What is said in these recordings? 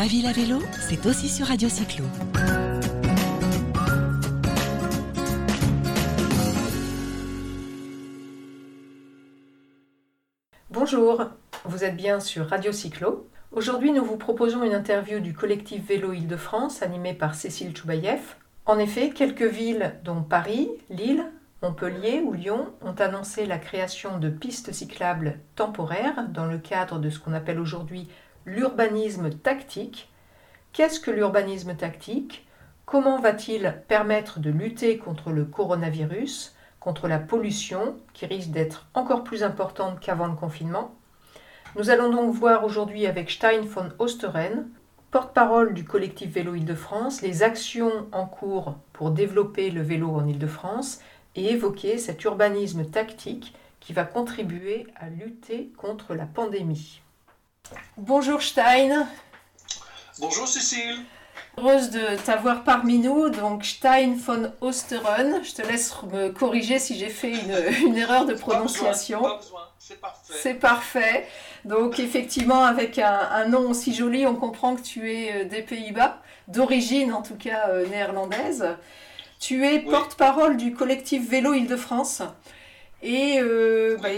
Ma ville à vélo, c'est aussi sur Radio Cyclo. Bonjour, vous êtes bien sur Radio Cyclo. Aujourd'hui, nous vous proposons une interview du collectif Vélo Île-de-France animé par Cécile Choubaïev. En effet, quelques villes, dont Paris, Lille, Montpellier ou Lyon, ont annoncé la création de pistes cyclables temporaires dans le cadre de ce qu'on appelle aujourd'hui l'urbanisme tactique. Qu'est-ce que l'urbanisme tactique? Comment va-t-il permettre de lutter contre le coronavirus, contre la pollution qui risque d'être encore plus importante qu'avant le confinement? Nous allons donc voir aujourd'hui avec Stein von Osteren, porte-parole du collectif Vélo Île-de-France, les actions en cours pour développer le vélo en Île-de-France et évoquer cet urbanisme tactique qui va contribuer à lutter contre la pandémie. Bonjour Stein. Bonjour Cécile. Heureuse de t'avoir parmi nous, donc Stein von Osteren. Je te laisse me corriger si j'ai fait une, erreur de prononciation. Parfait. C'est parfait. Donc effectivement, avec un, nom aussi joli, on comprend que tu es euh, des Pays-Bas, d'origine en tout cas euh, néerlandaise. Tu es porte-parole du collectif Vélo Île-de-France. Et euh, bah,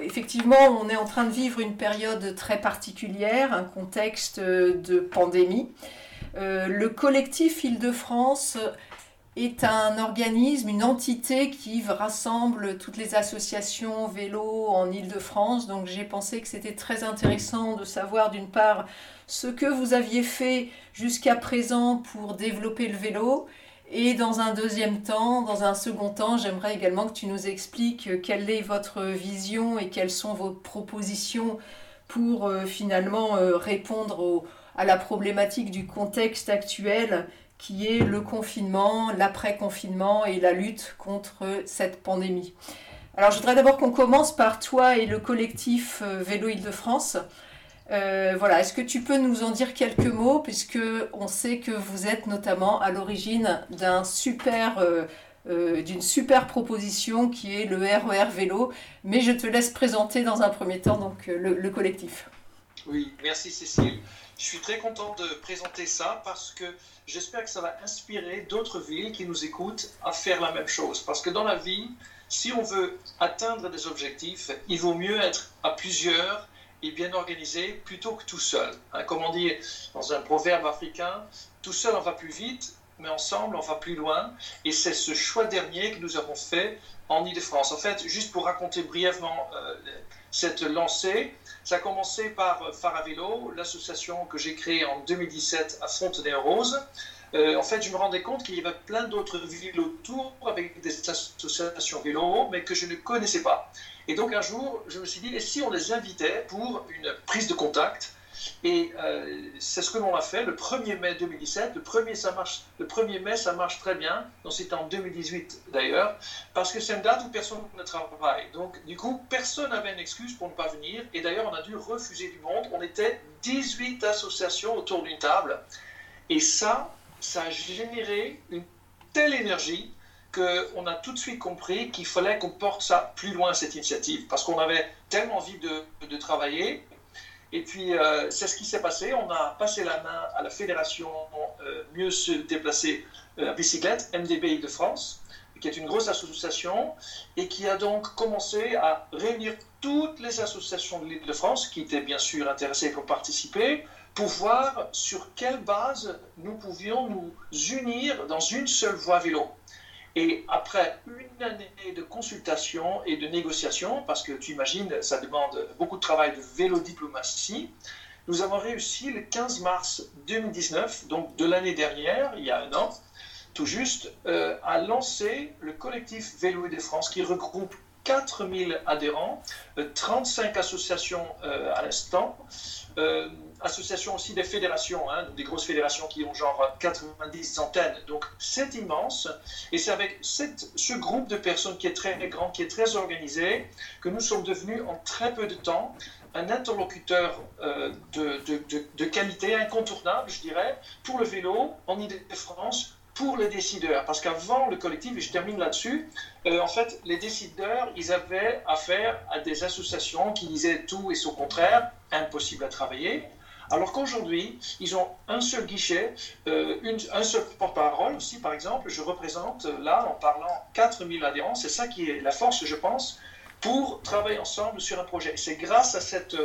effectivement, on est en train de vivre une période très particulière, un contexte de pandémie. Euh, le collectif Île-de-France est un organisme, une entité qui rassemble toutes les associations vélo en Île-de-France. Donc j'ai pensé que c'était très intéressant de savoir d'une part ce que vous aviez fait jusqu'à présent pour développer le vélo et dans un deuxième temps, dans un second temps, j'aimerais également que tu nous expliques quelle est votre vision et quelles sont vos propositions pour euh, finalement euh, répondre à la problématique du contexte actuel qui est le confinement, l'après-confinement et la lutte contre cette pandémie. Alors je voudrais d'abord qu'on commence par toi et le collectif euh, Vélo Île-de-France. Euh, voilà, est-ce que tu peux nous en dire quelques mots, puisque on sait que vous êtes notamment à l'origine d'un super, euh, euh, d'une super proposition qui est le RER e vélo, mais je te laisse présenter dans un premier temps donc le, collectif. Oui, merci Cécile. Je suis très content de présenter ça parce que j'espère que ça va inspirer d'autres villes qui nous écoutent à faire la même chose. Parce que dans la vie, si on veut atteindre des objectifs, il vaut mieux être à plusieurs et bien organisé plutôt que tout seul. Hein, comme on dit dans un proverbe africain, tout seul on va plus vite, mais ensemble on va plus loin. Et c'est ce choix dernier que nous avons fait en Ile-de-France. En fait, juste pour raconter brièvement euh, cette lancée, ça a commencé par Faravélo, l'association que j'ai créée en 2017 à Fontenay-Rose. Euh, en fait, je me rendais compte qu'il y avait plein d'autres villes autour avec des associations vélo, mais que je ne connaissais pas. Et donc un jour, je me suis dit, et si on les invitait pour une prise de contact? Et euh, c'est ce que l'on a fait le 1er mai 2017. Le 1er, ça marche, le 1er mai, ça marche très bien. C'était en 2018 d'ailleurs, parce que c'est une date où personne ne travaille. Donc du coup, personne n'avait une excuse pour ne pas venir. Et d'ailleurs, on a dû refuser du monde. On était 18 associations autour d'une table. Et ça, ça a généré une telle énergie qu'on a tout de suite compris qu'il fallait qu'on porte ça plus loin, cette initiative, parce qu'on avait tellement envie de, travailler. Et puis, euh, c'est ce qui s'est passé. On a passé la main à la Fédération euh, Mieux se déplacer euh, à bicyclette, MDBI de France, qui est une grosse association, et qui a donc commencé à réunir toutes les associations de l'île de France, qui étaient bien sûr intéressées pour participer, pour voir sur quelle base nous pouvions nous unir dans une seule voie vélo. Et après une année de consultation et de négociation, parce que tu imagines, ça demande beaucoup de travail de vélo-diplomatie, nous avons réussi le 15 mars 2019, donc de l'année dernière, il y a un an, tout juste, euh, à lancer le collectif Vélo de France qui regroupe 4000 adhérents, 35 euh, associations euh, à l'instant, euh, associations aussi des fédérations, hein, des grosses fédérations qui ont genre 90 antennes. Donc c'est immense. Et c'est avec ce groupe de personnes qui est très grand, qui est très organisé, que nous sommes devenus en très peu de temps un interlocuteur de, qualité incontournable, je dirais, pour le vélo en Ile-de-France, pour les décideurs. Parce qu'avant le collectif, et je termine là-dessus, euh, en fait, les décideurs, ils avaient affaire à des associations qui disaient tout et son contraire, impossible à travailler. Alors qu'aujourd'hui, ils ont un seul guichet, un seul porte-parole aussi, par exemple. Je représente là, en parlant, 4000 adhérents. C'est ça qui est la force, je pense, pour travailler ensemble sur un projet. C'est grâce à cette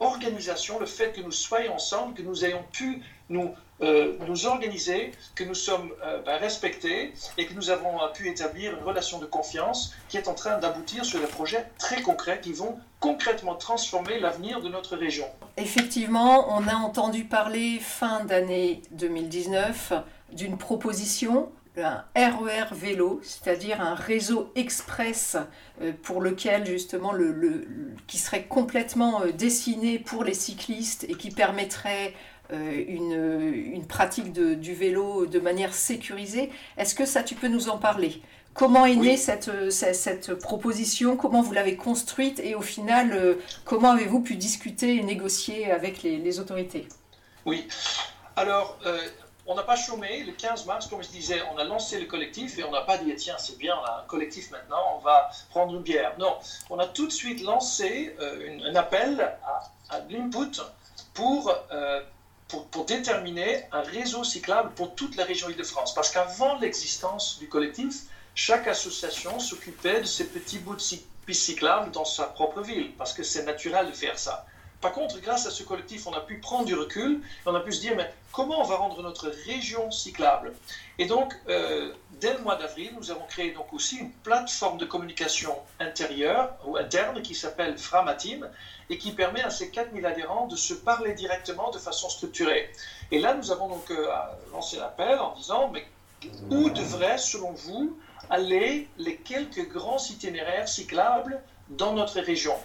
organisation, le fait que nous soyons ensemble, que nous ayons pu nous, euh, nous organiser, que nous sommes euh, ben, respectés et que nous avons pu établir une relation de confiance qui est en train d'aboutir sur des projets très concrets qui vont concrètement transformer l'avenir de notre région. Effectivement, on a entendu parler fin d'année 2019 d'une proposition un RER e vélo, c'est-à-dire un réseau express euh, pour lequel justement le, qui serait complètement euh, dessiné pour les cyclistes et qui permettrait euh, une, une, pratique de, du vélo de manière sécurisée. Est-ce que ça, tu peux nous en parler? Comment est née cette, cette, proposition? Comment vous l'avez construite? Et au final, comment avez-vous pu discuter et négocier avec les, les autorités? Oui. Alors, on n'a pas chômé. Le 15 mars, comme je disais, on a lancé le collectif et on n'a pas dit tiens, c'est bien, on a un collectif maintenant, on va prendre une bière. Non, on a tout de suite lancé euh, un appel à, l'input pour, euh, pour, déterminer un réseau cyclable pour toute la région Île-de-France. Parce qu'avant l'existence du collectif, chaque association s'occupait de ces petits bouts de pistes cyclables dans sa propre ville, parce que c'est naturel de faire ça. Par contre, grâce à ce collectif, on a pu prendre du recul et on a pu se dire, mais comment on va rendre notre région cyclable? Et donc, euh, dès le mois d'avril, nous avons créé donc aussi une plateforme de communication intérieure ou interne qui s'appelle Framatim et qui permet à ces 4000 adhérents de se parler directement de façon structurée. Et là, nous avons donc euh, lancé l'appel en disant, mais où devraient, selon vous, aller les quelques grands itinéraires cyclables dans notre région?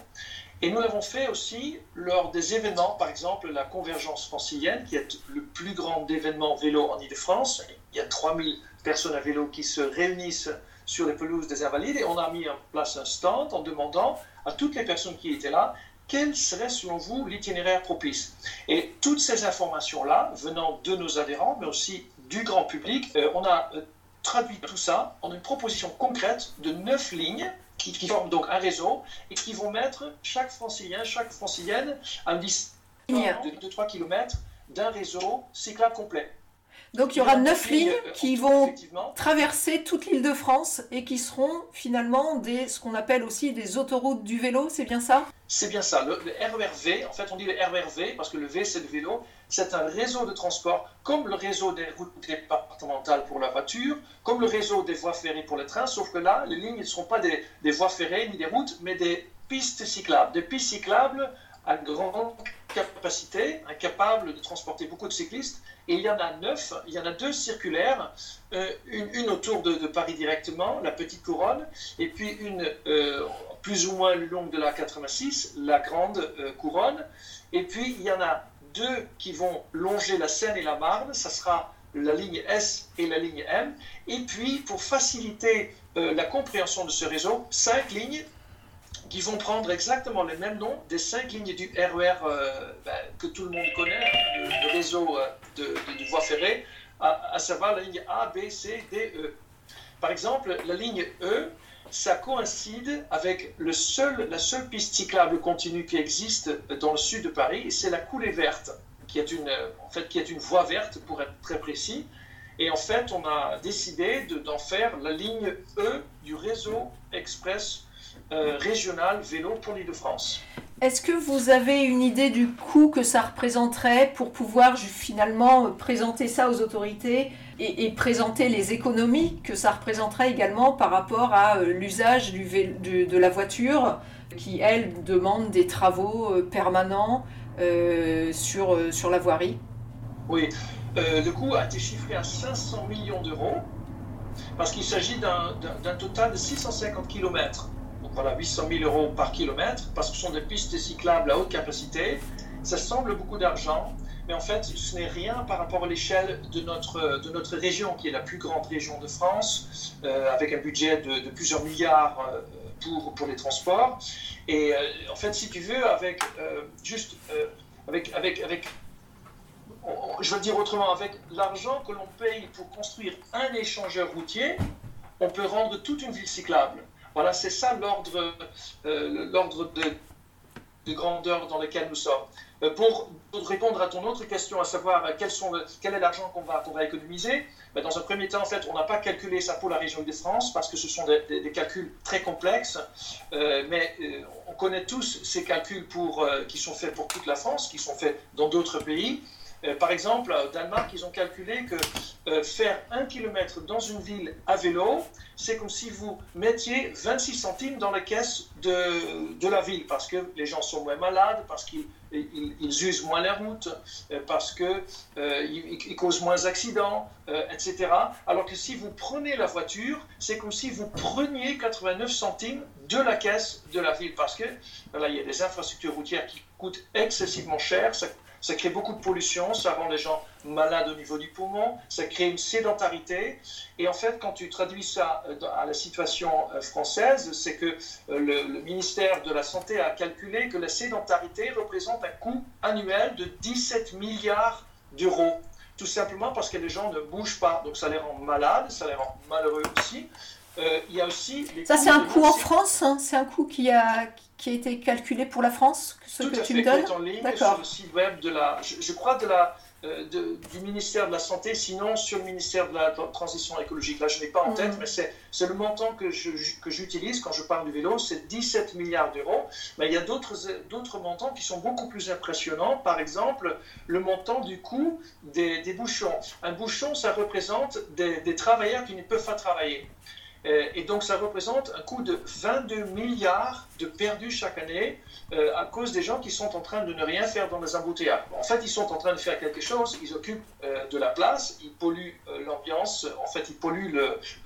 Et nous l'avons fait aussi lors des événements, par exemple la Convergence francilienne, qui est le plus grand événement vélo en Ile-de-France. Il y a 3000 personnes à vélo qui se réunissent sur les pelouses des Invalides et on a mis en place un stand en demandant à toutes les personnes qui étaient là quel serait selon vous l'itinéraire propice? Et toutes ces informations-là, venant de nos adhérents, mais aussi du grand public, euh, on a euh, traduit tout ça en une proposition concrète de neuf lignes qui, forment donc un réseau et qui vont mettre chaque francilien, chaque francilienne à une distance de, 3 km d'un réseau cyclable complet. Donc il y aura neuf lignes qui vont traverser toute l'île de France et qui seront finalement des, ce qu'on appelle aussi des autoroutes du vélo, c'est bien ça? C'est bien ça. Le, RERV, en fait on dit le RERV parce que le V c'est le vélo, c'est un réseau de transport comme le réseau des routes départementales pour la voiture, comme le réseau des voies ferrées pour le train, sauf que là les lignes ne seront pas des, des voies ferrées ni des routes, mais des pistes cyclables, des pistes cyclables à grande capacité, incapable de transporter beaucoup de cyclistes. Et il y en a neuf, il y en a deux circulaires, euh, une, autour de, Paris directement, la petite couronne, et puis une euh, plus ou moins longue de la 86, la grande euh, couronne. Et puis il y en a deux qui vont longer la Seine et la Marne, ça sera la ligne S et la ligne M. Et puis pour faciliter la compréhension de ce réseau, cinq lignes qui vont prendre exactement les mêmes noms des cinq lignes du RER e euh, ben, que tout le monde connaît, le, réseau euh, de, voies ferrées, à, savoir la ligne A, B, C, D, E. Par exemple, la ligne E, ça coïncide avec le seul, la seule piste cyclable continue qui existe dans le sud de Paris, c'est la coulée verte, qui est, une, en fait, qui est une voie verte pour être très précis. Et en fait, on a décidé d'en faire la ligne E du réseau express euh, régional vélo pour l'Île-de-France. Est-ce que vous avez une idée du coût que ça représenterait pour pouvoir finalement présenter ça aux autorités et, présenter les économies que ça représenterait également par rapport à euh, l'usage du, de la voiture qui, elle, demande des travaux euh, permanents sur, sur la voirie? Oui, le coût a été chiffré à 500 millions d'euros parce qu'il s'agit d'un total de 650 km voilà, 800 000 euros par kilomètre, parce que ce sont des pistes cyclables à haute capacité. Ça semble beaucoup d'argent, mais en fait, ce n'est rien par rapport à l'échelle de notre, de notre région, qui est la plus grande région de France, euh, avec un budget de, plusieurs milliards euh, pour, pour les transports. Et euh, en fait, si tu veux, avec juste avec, avec, je veux dire autrement, avec l'argent que l'on paye pour construire un échangeur routier, on peut rendre toute une ville cyclable. Voilà, c'est ça l'ordre euh, de, de grandeur dans lequel nous sommes. Euh, pour, répondre à ton autre question, à savoir euh, quel, est l'argent qu'on va, va économiser, ben, dans un premier temps, en fait, on n'a pas calculé ça pour la région de france parce que ce sont des, calculs très complexes, mais on connaît tous ces calculs qui sont faits pour toute la France, qui sont faits dans d'autres pays. Par exemple, au Danemark, ils ont calculé que faire un kilomètre dans une ville à vélo, c'est comme si vous mettiez 26 centimes dans la caisse de, de la ville, parce que les gens sont moins malades, parce qu'ils ils, usent moins la route, euh, parce qu'ils euh, ils causent moins d'accidents, euh, etc. Alors que si vous prenez la voiture, c'est comme si vous preniez 89 centimes de la caisse de la ville, parce que voilà, il y a des infrastructures routières qui coûtent excessivement cher, crée beaucoup de pollution, ça rend les gens malades au niveau du poumon, ça crée une sédentarité. Et en fait, quand tu traduis ça euh, à la situation euh, française, c'est que euh, le, ministère de la Santé a calculé que la sédentarité représente un coût annuel de 17 milliards d'euros. Tout simplement parce que les gens ne bougent pas. Donc ça les rend malades, ça les rend malheureux aussi. Il y a aussi ça, c'est un coût en France, hein. c'est un coût qui a, qui a été calculé pour la France, ce Tout que tu me donnes en ligne sur le site web de la, je, crois de la, euh, du ministère de la Santé, sinon sur le ministère de la Transition écologique. Là, je n'ai pas en tête, mm. mais c'est le montant que j'utilise quand je parle du vélo, c'est 17 milliards d'euros. Mais il y a d'autres montants qui sont beaucoup plus impressionnants. Par exemple, le montant du coût des, des bouchons. Un bouchon, ça représente des, des travailleurs qui ne peuvent pas travailler. Euh, et donc ça représente un coût de 22 milliards de perdus chaque année euh, à cause des gens qui sont en train de ne rien faire dans les embouteillages. En fait, ils sont en train de faire quelque chose, ils occupent euh, de la place, ils polluent l'ambiance, en fait, ils polluent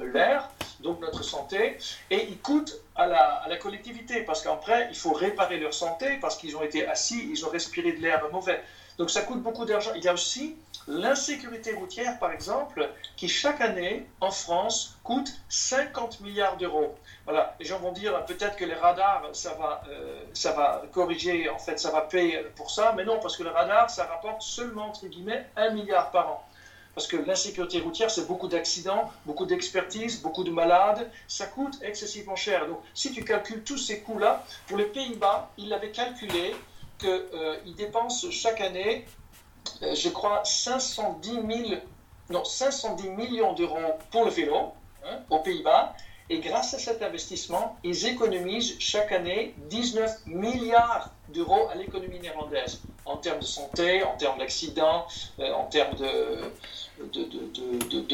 l'air, donc notre santé, et ils coûtent à la, à la collectivité parce qu'après, il faut réparer leur santé parce qu'ils ont été assis, ils ont respiré de l'air mauvais. Donc ça coûte beaucoup d'argent. Il y a aussi l'insécurité routière, par exemple, qui chaque année, en France, coûte 50 milliards d'euros. Voilà, les gens vont dire peut-être que les radars, ça va, euh, ça va corriger, en fait, ça va payer pour ça, mais non, parce que le radar, ça rapporte seulement, entre guillemets, 1 milliard par an. Parce que l'insécurité routière, c'est beaucoup d'accidents, beaucoup d'expertise, beaucoup de malades. Ça coûte excessivement cher. Donc, si tu calcules tous ces coûts-là, pour les Pays-Bas, ils avaient calculé qu'ils euh, dépensent chaque année je crois, 510, non, 510 millions d'euros pour le vélo hein, aux Pays-Bas. Et grâce à cet investissement, ils économisent chaque année 19 milliards d'euros à l'économie néerlandaise, en termes de santé, en termes d'accidents, euh, en termes de,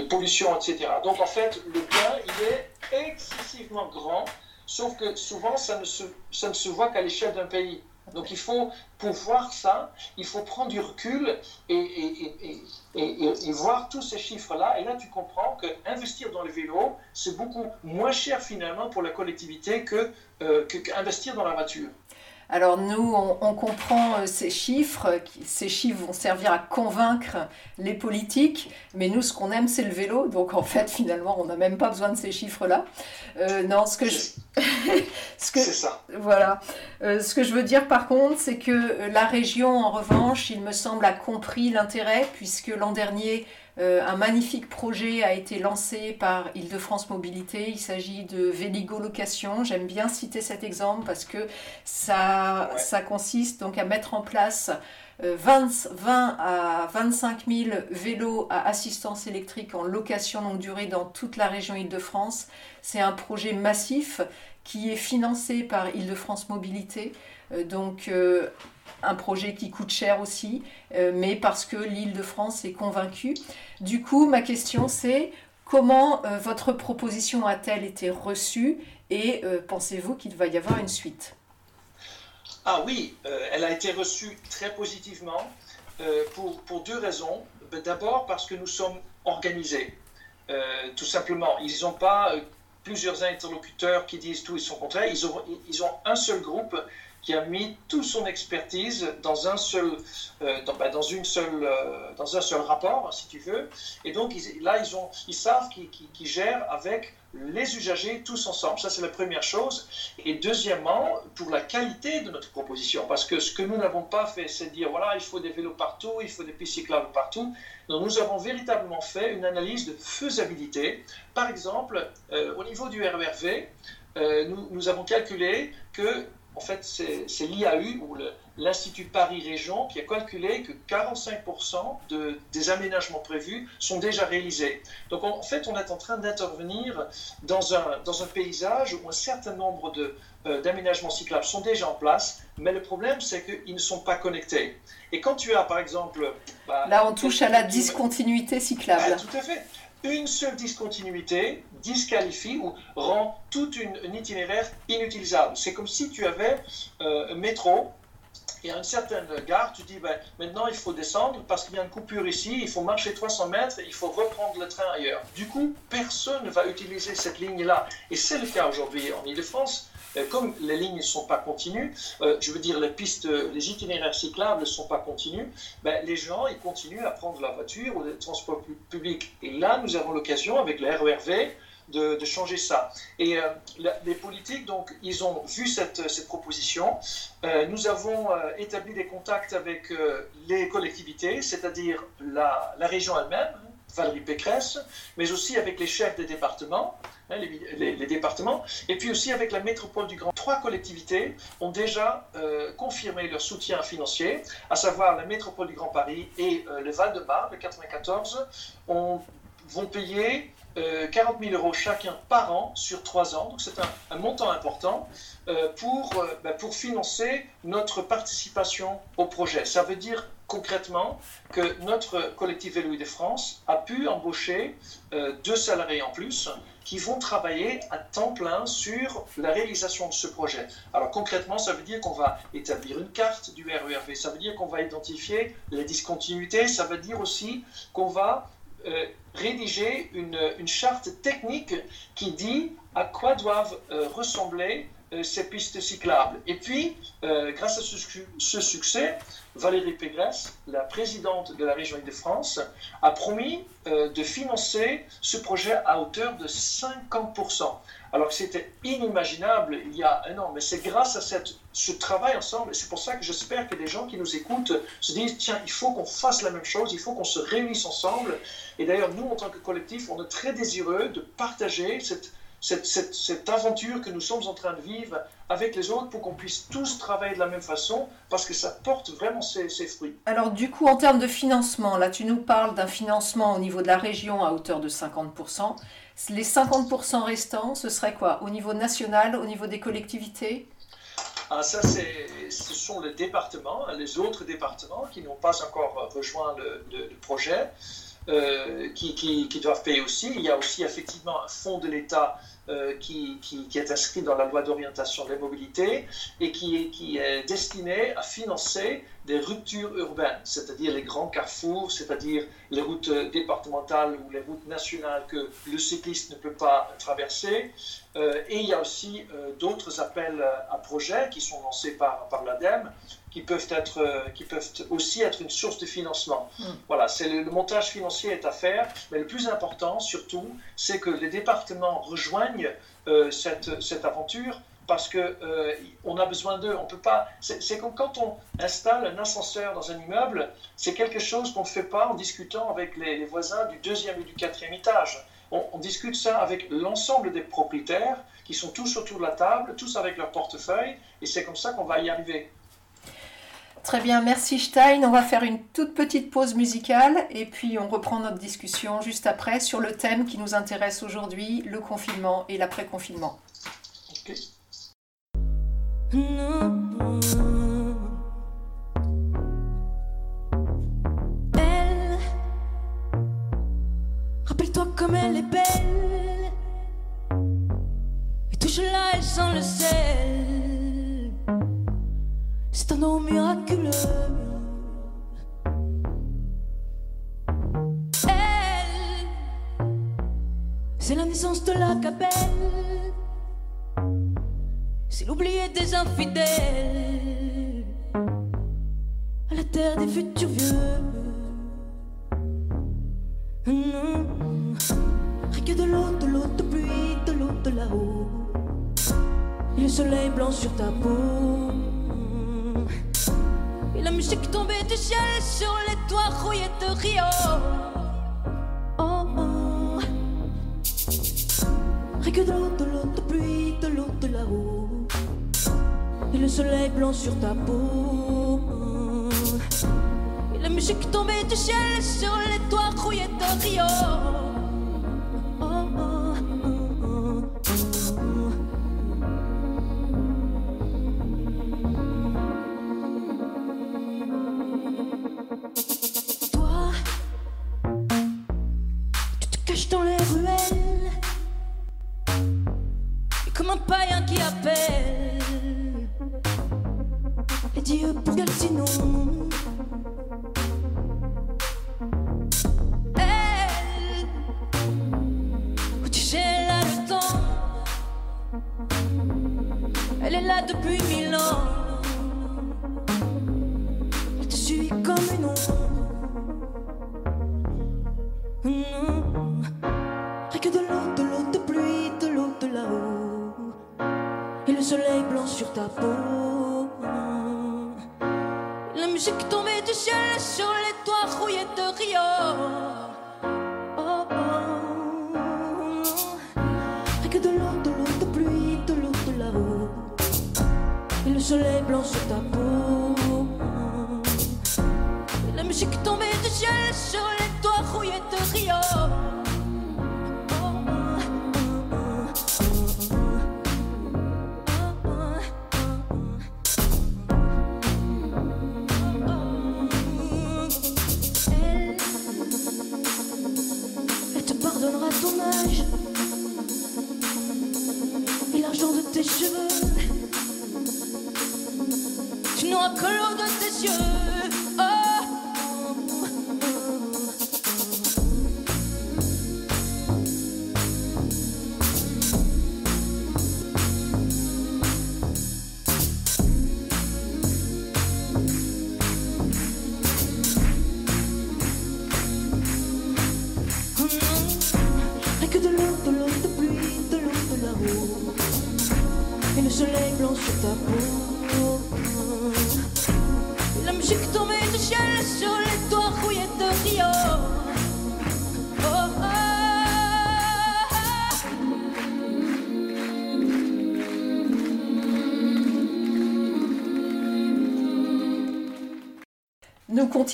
pollution, etc. Donc en fait, le gain, il est excessivement grand, sauf que souvent, ça ne se voit qu'à l'échelle d'un pays. Donc il faut, pour voir ça, il faut prendre du recul et, voir tous ces chiffres-là. Et là, tu comprends qu'investir dans le vélo, c'est beaucoup moins cher finalement pour la collectivité que euh, dans la voiture. Alors nous, on, comprend euh, ces chiffres, ces chiffres vont servir à convaincre les politiques, mais nous, ce qu'on aime, c'est le vélo, donc en fait, finalement, on n'a même pas besoin de ces chiffres-là. Euh, non, ce que je... ce que... C'est ça. Voilà. Euh, ce que je veux dire, par contre, c'est que la région, en revanche, il me semble, a compris l'intérêt, puisque l'an dernier, un magnifique projet a été lancé par Île-de-France Mobilité. Il s'agit de Véligo Location. J'aime bien citer cet exemple parce que ça, ça consiste donc à mettre en place 20, euh, 20 à 25 000 vélos à assistance électrique en location longue durée dans toute la région Île-de-France. C'est un projet massif qui est financé par Île-de-France Mobilité. Euh, donc un projet qui coûte cher aussi, euh, mais parce que l'île de France est convaincue. Du coup, ma question c'est comment euh, votre proposition a-t-elle été reçue et euh, pensez-vous qu'il va y avoir une suite? Ah oui, elle a été reçue très positivement pour, pour, deux raisons. D'abord parce que nous sommes organisés. tout simplement, ils n'ont pas plusieurs interlocuteurs qui disent tout et son contraire. Ils ont, ils ont un seul groupe qui a mis toute son expertise dans un seul, euh, bah, dans, une seule, euh, dans un seul rapport, si tu veux. Et donc là, ils, ont, ils savent qu'ils gèrent avec les usagers tous ensemble. Ça, c'est la première chose. Et deuxièmement, pour la qualité de notre proposition, parce que ce que nous n'avons pas fait, c'est dire, voilà, il faut des vélos partout, il faut des pistes cyclables partout. Donc, nous avons véritablement fait une analyse de faisabilité. Par exemple, euh, au niveau du RERV, nous avons calculé que en fait, c'est l'IAU ou l'Institut Paris Région qui a calculé que 45% de, des aménagements prévus sont déjà réalisés. Donc en fait, on est en train d'intervenir dans un, dans un paysage où un certain nombre euh, d'aménagements cyclables sont déjà en place, mais le problème, c'est qu'ils ne sont pas connectés. Et quand tu as, par exemple... Bah, Là, on touche à la discontinuité cyclable. tout à fait une seule discontinuité disqualifie ou rend toute une, un itinéraire inutilisable. C'est comme si tu avais euh, un métro et à une certaine gare, tu dis ben, maintenant il faut descendre parce qu'il y a une coupure ici, il faut marcher 300 mètres, il faut reprendre le train ailleurs. Du coup, personne ne va utiliser cette ligne-là. Et c'est le cas aujourd'hui en Ile-de-France. Euh, comme les lignes ne sont pas continues, euh, je veux dire les pistes, les itinéraires cyclables ne sont pas continus, ben, les gens ils continuent à prendre la voiture ou le transport public. Et là, nous avons l'occasion avec le RERV de, changer ça. Et euh, les politiques, donc, ils ont vu cette, cette proposition. nous avons établi des contacts avec les collectivités, c'est-à-dire la, la région elle-même, Valérie Pécresse, mais aussi avec les chefs des départements, hein, les, départements, et puis aussi avec la métropole du Grand. Trois collectivités ont déjà euh, confirmé leur soutien financier, à savoir la métropole du Grand Paris et euh, le Val-de-Marne, le 94, vont payer 40 euh, 000 euros chacun par an sur trois ans. Donc c'est un, montant important pour, ben, pour financer notre participation au projet. Ça veut dire concrètement que notre collectif Vélo de France a pu embaucher euh, deux salariés en plus qui vont travailler à temps plein sur la réalisation de ce projet. Alors concrètement, ça veut dire qu'on va établir une carte du RERV, ça veut dire qu'on va identifier les discontinuités, ça veut dire aussi qu'on va euh, rédiger une, charte technique qui dit à quoi doivent euh, ressembler ces pistes cyclables. Et puis, euh, grâce à ce, succès, Valérie Pégresse, la présidente de la région Île-de-France, a promis euh, de financer ce projet à hauteur de 50%. Alors que c'était inimaginable il y a un an, mais c'est grâce à cette, ce travail ensemble, et c'est pour ça que j'espère que des gens qui nous écoutent se disent, tiens, il faut qu'on fasse la même chose, il faut qu'on se réunisse ensemble. Et d'ailleurs, nous, en tant que collectif, on est très désireux de partager cette cette, cette, aventure que nous sommes en train de vivre avec les autres pour qu'on puisse tous travailler de la même façon parce que ça porte vraiment ses, fruits. Alors du coup, en termes de financement, là tu nous parles d'un financement au niveau de la région à hauteur de 50%. Les 50% restants, ce serait quoi? Au niveau national, au niveau des collectivités? Ah, ça, ce sont les départements, les autres départements qui n'ont pas encore rejoint le, le projet. Euh, qui, qui, doivent payer aussi. Il y a aussi effectivement un fonds de l'État euh, qui, qui, est inscrit dans la loi d'orientation des mobilités et qui, qui est destiné à financer des ruptures urbaines, c'est-à-dire les grands carrefours, c'est-à-dire les routes départementales ou les routes nationales que le cycliste ne peut pas traverser. Euh, et il y a aussi d'autres appels à projets qui sont lancés par, par l'ADEME qui peuvent, être, euh, qui peuvent aussi être une source de financement. Hmm. Voilà, c'est le, montage financier est à faire, mais le plus important surtout, c'est que les départements rejoignent euh, cette, cette, aventure parce que euh, on a besoin d'eux. On peut pas. C'est comme quand on installe un ascenseur dans un immeuble, c'est quelque chose qu'on ne fait pas en discutant avec les, voisins du deuxième et du quatrième étage. On, on discute ça avec l'ensemble des propriétaires qui sont tous autour de la table, tous avec leur portefeuille, et c'est comme ça qu'on va y arriver. Très bien, merci Stein. On va faire une toute petite pause musicale et puis on reprend notre discussion juste après sur le thème qui nous intéresse aujourd'hui, le confinement et l'après-confinement. infidèle. Le soleil blanc sur ta peau. Et la musique tombait du ciel sur les toits rouillés de Rio. Sur ta peau. La musique tombait du ciel sur les toits rouillés de Rio. Oh, oh. Que de l'eau, de l'eau de pluie, de l'eau de là-haut. Et le soleil blanc sur ta peau. La musique tombait du ciel sur les toits rouillés de Rio. Tu n'auras que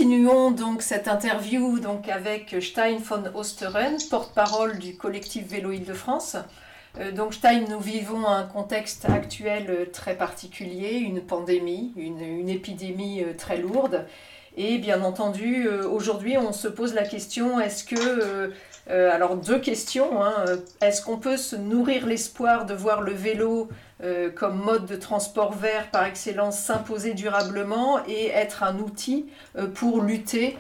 continuons donc cette interview avec Stein von Osteren, porte-parole du collectif Vélo Île-de-France. Euh, donc Stein, nous vivons un contexte actuel euh, très particulier, une pandémie, une, une épidémie euh, très lourde. Et bien entendu, euh, aujourd'hui, on se pose la question, est-ce que... euh, euh, alors deux questions. hein. Est-ce qu'on peut se nourrir l'espoir de voir le vélo comme mode de transport vert par excellence s'imposer durablement et être un outil pour lutter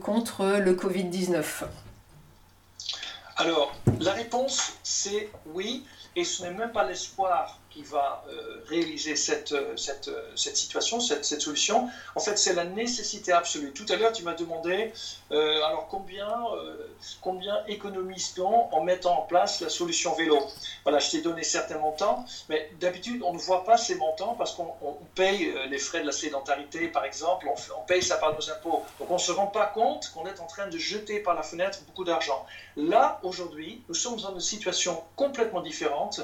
contre le Covid-19 Alors, la réponse, c'est oui, et ce n'est même pas l'espoir qui va euh, réaliser cette, euh, cette, euh, cette situation, cette, cette solution. En fait, c'est la nécessité absolue. Tout à l'heure, tu m'as demandé, alors combien, combien économise-t-on en mettant en place la solution vélo? Voilà, je t'ai donné certains montants, mais d'habitude, on ne voit pas ces montants parce qu'on on paye les frais de la sédentarité, par exemple, on, on paye ça par nos impôts. Donc, on ne se rend pas compte qu'on est en train de jeter par la fenêtre beaucoup d'argent. Là, aujourd'hui, nous sommes dans une situation complètement différente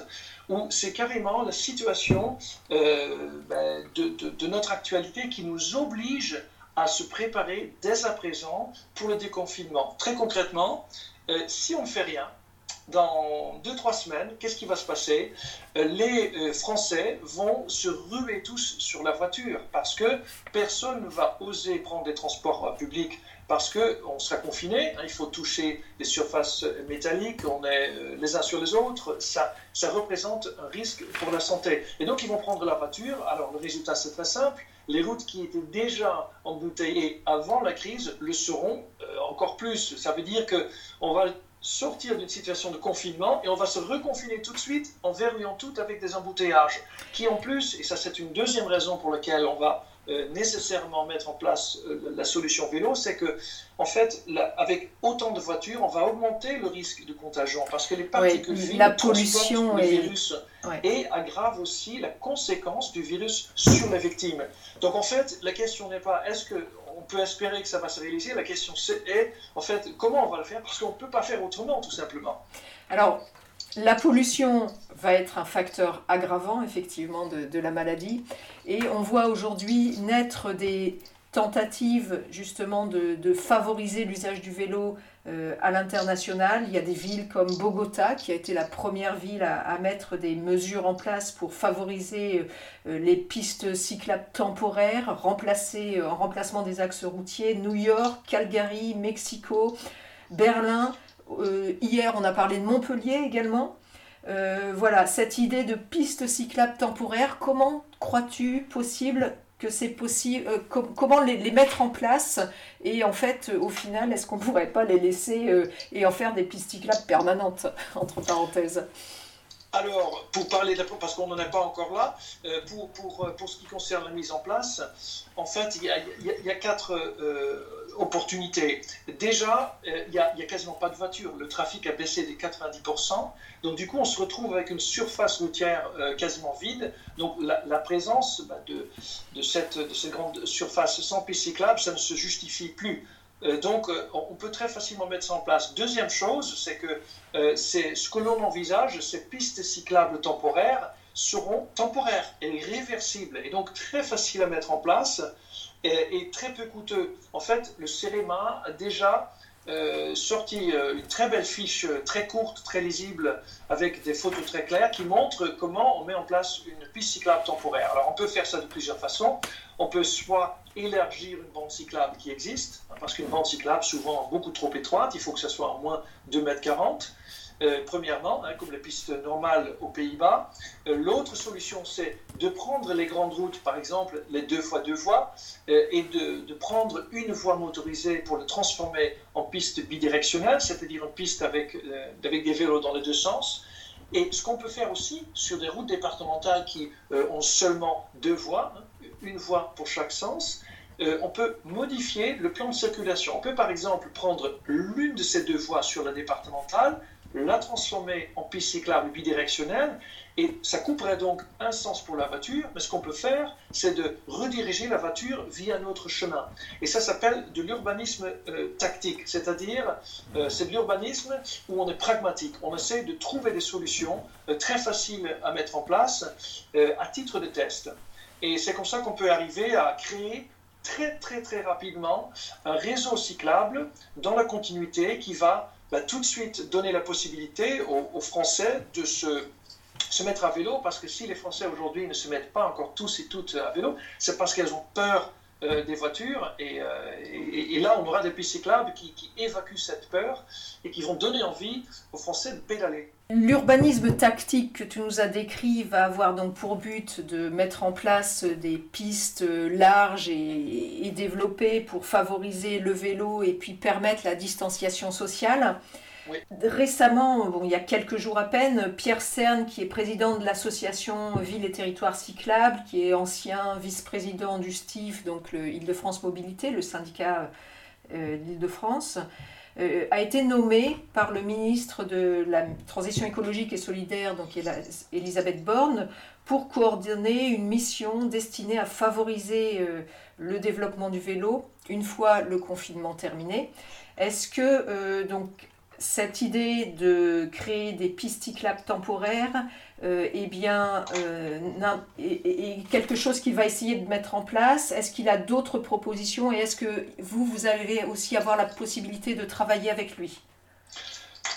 où c'est carrément la situation euh, ben, de notre actualité qui nous oblige à se préparer dès à présent pour le déconfinement. Très concrètement, euh, si on ne fait rien, dans 2-3 semaines, qu'est-ce qui va se passer? Euh, Les euh, Français vont se ruer tous sur la voiture parce que personne ne va oser prendre des transports euh, publics parce qu'on sera confiné, hein, il faut toucher les surfaces métalliques, on est les uns sur les autres, ça, ça représente un risque pour la santé. Et donc ils vont prendre la voiture, alors le résultat c'est très simple, les routes qui étaient déjà embouteillées avant la crise le seront encore plus. Ça veut dire qu'on va sortir d'une situation de confinement et on va se reconfiner tout de suite en verrouillant tout avec des embouteillages qui en plus, et ça c'est une deuxième raison pour laquelle on va euh, nécessairement mettre en place euh, la solution vélo, c'est que en fait, avec autant de voitures, on va augmenter le risque de contagion parce que les particules fines la pollution le est- virus Ouais. et aggravent aussi la conséquence du virus sur la victime. Donc en fait, la question n'est pas est-ce que peut espérer que ça va se réaliser, la question est en fait comment on va le faire? Parce qu'on ne peut pas faire autrement tout simplement. Alors, la pollution va être un facteur aggravant effectivement de, la maladie. Et on voit aujourd'hui naître des tentatives justement de, favoriser l'usage du vélo euh, à l'international. Il y a des villes comme Bogota qui a été la première ville à, mettre des mesures en place pour favoriser euh, les pistes cyclables temporaires, remplacer, euh, en remplacement des axes routiers. New York, Calgary, Mexico, Berlin euh, hier, on a parlé de Montpellier également. Euh, voilà, cette idée de piste cyclable temporaire, comment crois-tu possible que c'est possible, euh, comment les, mettre en place et en fait, au final, est-ce qu'on pourrait pas les laisser et en faire des pistes permanentes, entre parenthèses? Alors, pour parler de parce qu'on n'en est pas encore là, pour, pour, pour, ce qui concerne la mise en place, en fait, il y y a quatre opportunité. Déjà, euh, il n'y a, quasiment pas de voitures. Le trafic a baissé de 90%. Donc, du coup, on se retrouve avec une surface routière euh, quasiment vide. Donc, la, présence bah, de, de, cette, de grande surface sans piste cyclable, ça ne se justifie plus. Euh, donc, on peut très facilement mettre ça en place. Deuxième chose, c'est que ce que l'on envisage, ces pistes cyclables temporaires seront temporaires et réversibles, et donc très faciles à mettre en place est, très peu coûteux. En fait, le CEREMA a déjà euh, sorti euh, une très belle fiche, euh, très courte, très lisible, avec des photos très claires, qui montre comment on met en place une piste cyclable temporaire. Alors, on peut faire ça de plusieurs façons. On peut soit élargir une bande cyclable qui existe, parce qu'une bande cyclable, souvent beaucoup trop étroite, il faut que ça soit en moins 2,40 m. Euh, premièrement, hein, comme les pistes normales aux Pays-Bas. Euh, l'autre solution, c'est de prendre les grandes routes, par exemple les deux fois deux voies, euh, et de, prendre une voie motorisée pour le transformer en piste bidirectionnelle, c'est-à-dire une piste avec, avec des vélos dans les deux sens. Et ce qu'on peut faire aussi sur des routes départementales qui ont seulement deux voies, hein, une voie pour chaque sens, on peut modifier le plan de circulation. On peut par exemple prendre l'une de ces deux voies sur la départementale la transformer en piste cyclable bidirectionnelle, et ça couperait donc un sens pour la voiture, mais ce qu'on peut faire, c'est de rediriger la voiture via un autre chemin. Et ça s'appelle de l'urbanisme euh, tactique, c'est-à-dire euh, c'est de l'urbanisme où on est pragmatique, on essaie de trouver des solutions euh, très faciles à mettre en place à titre de test. Et c'est comme ça qu'on peut arriver à créer très très très rapidement un réseau cyclable dans la continuité qui va tout de suite donner la possibilité aux, Français de se, mettre à vélo, parce que si les Français aujourd'hui ne se mettent pas encore tous et toutes à vélo, c'est parce qu'elles ont peur euh, des voitures. Euh, et, là, on aura des pistes cyclables qui, évacuent cette peur et qui vont donner envie aux Français de pédaler. L'urbanisme tactique que tu nous as décrit va avoir donc pour but de mettre en place des pistes larges et, et développées pour favoriser le vélo et puis permettre la distanciation sociale. Récemment, bon, il y a quelques jours à peine, Pierre Cerne, qui est président de l'association Ville et Territoires Cyclables, qui est ancien vice-président du STIF, donc le Île-de-France Mobilité, le syndicat euh, d'Île-de-France, euh, a été nommé par le ministre de la Transition écologique et solidaire, donc Elisabeth Borne, pour coordonner une mission destinée à favoriser euh, le développement du vélo une fois le confinement terminé. Est-ce que donc cette idée de créer des pistes cyclables temporaires euh, eh bien, euh, quelque chose qu'il va essayer de mettre en place Est-ce qu'il a d'autres propositions et est-ce que vous, vous allez aussi avoir la possibilité de travailler avec lui?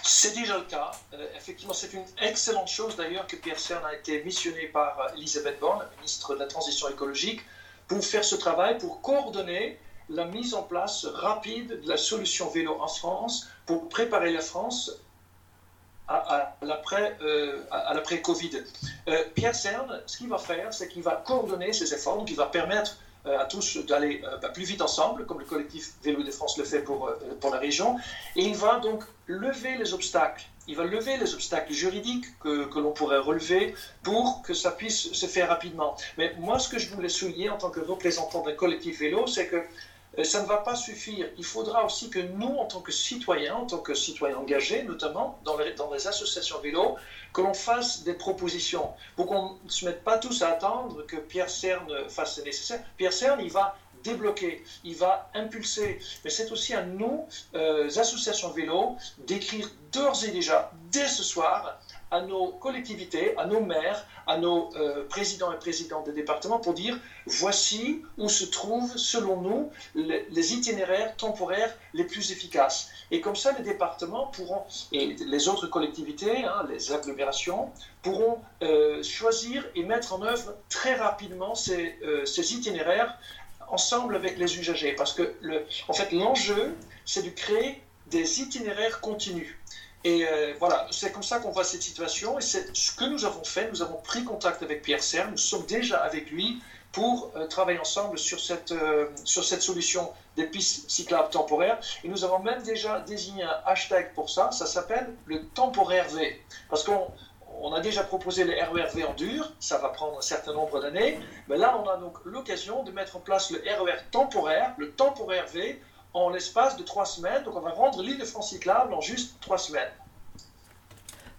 C'est déjà le cas. Euh, effectivement, c'est une excellente chose d'ailleurs que Pierre Cern a été missionné par Elisabeth Borne, ministre de la Transition écologique, pour faire ce travail, pour coordonner la mise en place rapide de la solution vélo en France pour préparer la France à, euh, l'après-Covid. Euh, Pierre Cern, ce qu'il va faire, c'est qu'il va coordonner ses efforts, donc il va permettre euh, à tous d'aller bah, plus vite ensemble, comme le collectif Vélo de France le fait pour, pour la région, et il va donc lever les obstacles. Il va lever les obstacles juridiques que, que l'on pourrait relever pour que ça puisse se faire rapidement. Mais moi, ce que je voulais souligner en tant que représentant d'un collectif vélo, c'est que euh, ça ne va pas suffire. Il faudra aussi que nous, en tant que citoyens, en tant que citoyens engagés, notamment dans les, dans les associations vélo, que l'on fasse des propositions pour qu'on ne se mette pas tous à attendre que Pierre Cern fasse le nécessaire. Pierre Cern, il va débloquer, il va impulser. Mais c'est aussi à nous, euh, associations vélo, d'écrire d'ores et déjà, dès ce soir, à nos collectivités, à nos maires, à nos euh, présidents et présidentes des départements pour dire voici où se trouvent, selon nous, les, itinéraires temporaires les plus efficaces. Et comme ça, les départements pourront, et les autres collectivités, hein, les agglomérations, pourront euh, choisir et mettre en œuvre très rapidement ces, euh, ces itinéraires ensemble avec les usagers. Parce que, en fait, l'enjeu, c'est de créer des itinéraires continus. Et euh, voilà, c'est comme ça qu'on voit cette situation. Et c'est ce que nous avons fait. Nous avons pris contact avec Pierre Serre. Nous sommes déjà avec lui pour euh, travailler ensemble sur cette, euh, sur cette solution des pistes cyclables temporaires. Et nous avons même déjà désigné un hashtag pour ça. Ça s'appelle le temporaire V. Parce qu'on on a déjà proposé le RERV en dur, ça va prendre un certain nombre d'années, mais là on a donc l'occasion de mettre en place le RER temporaire, le temporaire V, en l'espace de trois semaines. Donc on va rendre l'île de France cyclable en juste trois semaines.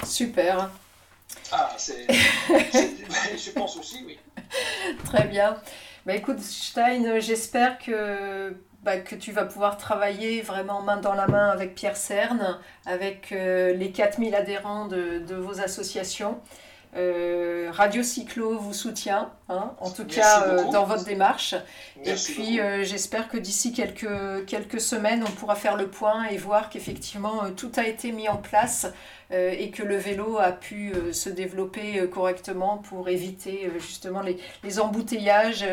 Super. Ah, c'est. je pense aussi, oui. Très bien. Bah, écoute, Stein, j'espère que, bah, que tu vas pouvoir travailler vraiment main dans la main avec Pierre Cerne, avec euh, les 4000 adhérents de, de vos associations. Euh, Radio Cyclo vous soutient, hein, en tout cas euh, dans votre démarche. et puis euh, j'espère que d'ici quelques, quelques semaines, on pourra faire le point et voir qu'effectivement tout a été mis en place et que le vélo a pu se développer correctement pour éviter justement les, les embouteillages,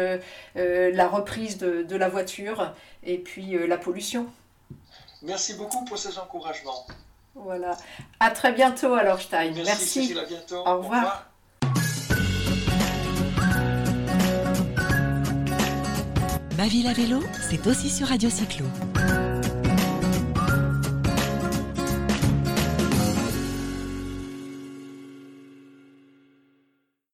la reprise de, de, la voiture et puis la pollution. Merci beaucoup pour ces encouragements. Voilà. À très bientôt alors Stein. Merci. à bientôt. Au revoir. Ma ville à vélo, c'est aussi sur Radio Cyclo.